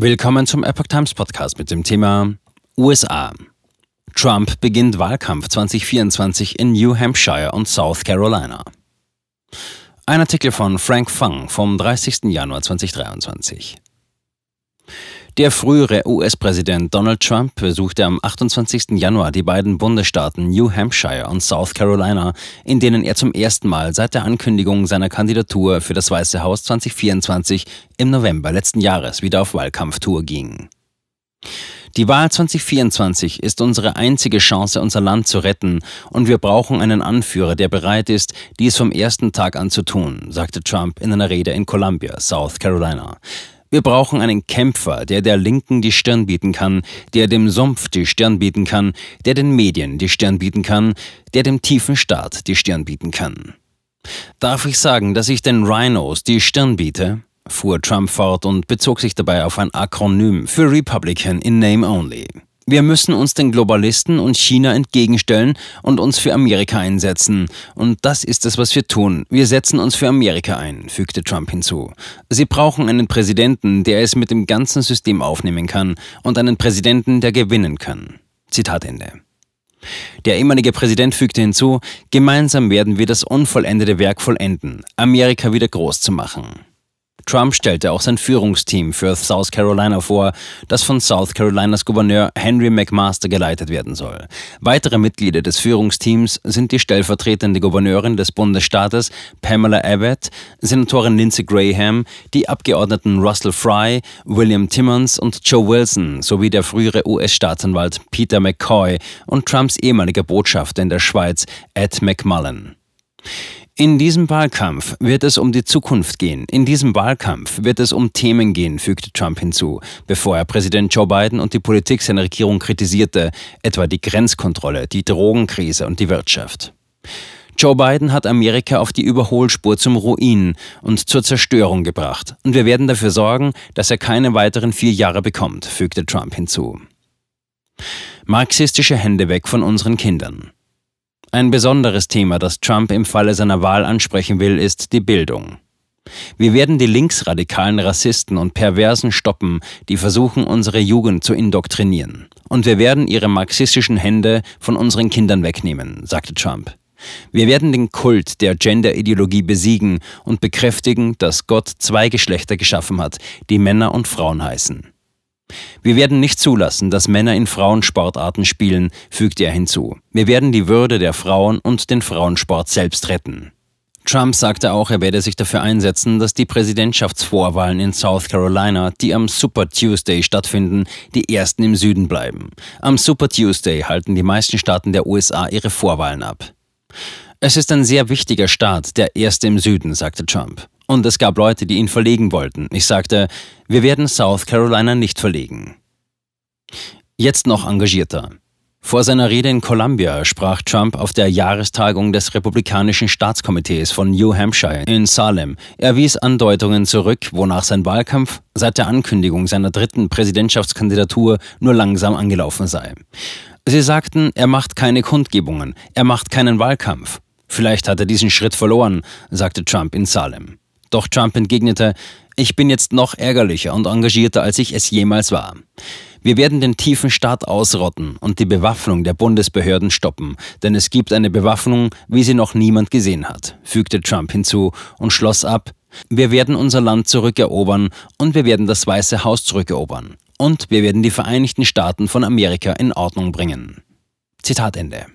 Willkommen zum Epoch Times Podcast mit dem Thema USA. Trump beginnt Wahlkampf 2024 in New Hampshire und South Carolina. Ein Artikel von Frank Fung vom 30. Januar 2023. Der frühere US-Präsident Donald Trump besuchte am 28. Januar die beiden Bundesstaaten New Hampshire und South Carolina, in denen er zum ersten Mal seit der Ankündigung seiner Kandidatur für das Weiße Haus 2024 im November letzten Jahres wieder auf Wahlkampftour ging. Die Wahl 2024 ist unsere einzige Chance, unser Land zu retten, und wir brauchen einen Anführer, der bereit ist, dies vom ersten Tag an zu tun, sagte Trump in einer Rede in Columbia, South Carolina. Wir brauchen einen Kämpfer, der der Linken die Stirn bieten kann, der dem Sumpf die Stirn bieten kann, der den Medien die Stirn bieten kann, der dem tiefen Staat die Stirn bieten kann. Darf ich sagen, dass ich den Rhinos die Stirn biete? fuhr Trump fort und bezog sich dabei auf ein Akronym für Republican in Name Only. Wir müssen uns den Globalisten und China entgegenstellen und uns für Amerika einsetzen. Und das ist es, was wir tun. Wir setzen uns für Amerika ein, fügte Trump hinzu. Sie brauchen einen Präsidenten, der es mit dem ganzen System aufnehmen kann und einen Präsidenten, der gewinnen kann. Zitat Ende. Der ehemalige Präsident fügte hinzu, gemeinsam werden wir das unvollendete Werk vollenden, Amerika wieder groß zu machen. Trump stellte auch sein Führungsteam für South Carolina vor, das von South Carolinas Gouverneur Henry McMaster geleitet werden soll. Weitere Mitglieder des Führungsteams sind die stellvertretende Gouverneurin des Bundesstaates Pamela Abbott, Senatorin Lindsey Graham, die Abgeordneten Russell Fry, William Timmons und Joe Wilson sowie der frühere US-Staatsanwalt Peter McCoy und Trumps ehemaliger Botschafter in der Schweiz Ed McMullen. In diesem Wahlkampf wird es um die Zukunft gehen. In diesem Wahlkampf wird es um Themen gehen, fügte Trump hinzu, bevor er Präsident Joe Biden und die Politik seiner Regierung kritisierte, etwa die Grenzkontrolle, die Drogenkrise und die Wirtschaft. Joe Biden hat Amerika auf die Überholspur zum Ruin und zur Zerstörung gebracht. Und wir werden dafür sorgen, dass er keine weiteren vier Jahre bekommt, fügte Trump hinzu. Marxistische Hände weg von unseren Kindern. Ein besonderes Thema, das Trump im Falle seiner Wahl ansprechen will, ist die Bildung. Wir werden die linksradikalen Rassisten und Perversen stoppen, die versuchen, unsere Jugend zu indoktrinieren. Und wir werden ihre marxistischen Hände von unseren Kindern wegnehmen, sagte Trump. Wir werden den Kult der Gender-Ideologie besiegen und bekräftigen, dass Gott zwei Geschlechter geschaffen hat, die Männer und Frauen heißen. Wir werden nicht zulassen, dass Männer in Frauensportarten spielen, fügte er hinzu. Wir werden die Würde der Frauen und den Frauensport selbst retten. Trump sagte auch, er werde sich dafür einsetzen, dass die Präsidentschaftsvorwahlen in South Carolina, die am Super Tuesday stattfinden, die ersten im Süden bleiben. Am Super Tuesday halten die meisten Staaten der USA ihre Vorwahlen ab. Es ist ein sehr wichtiger Staat, der erste im Süden, sagte Trump. Und es gab Leute, die ihn verlegen wollten. Ich sagte, wir werden South Carolina nicht verlegen. Jetzt noch engagierter. Vor seiner Rede in Columbia sprach Trump auf der Jahrestagung des Republikanischen Staatskomitees von New Hampshire in Salem. Er wies Andeutungen zurück, wonach sein Wahlkampf seit der Ankündigung seiner dritten Präsidentschaftskandidatur nur langsam angelaufen sei. Sie sagten, er macht keine Kundgebungen, er macht keinen Wahlkampf. Vielleicht hat er diesen Schritt verloren, sagte Trump in Salem. Doch Trump entgegnete, ich bin jetzt noch ärgerlicher und engagierter, als ich es jemals war. Wir werden den tiefen Staat ausrotten und die Bewaffnung der Bundesbehörden stoppen, denn es gibt eine Bewaffnung, wie sie noch niemand gesehen hat, fügte Trump hinzu und schloss ab, wir werden unser Land zurückerobern und wir werden das Weiße Haus zurückerobern und wir werden die Vereinigten Staaten von Amerika in Ordnung bringen. Zitat Ende.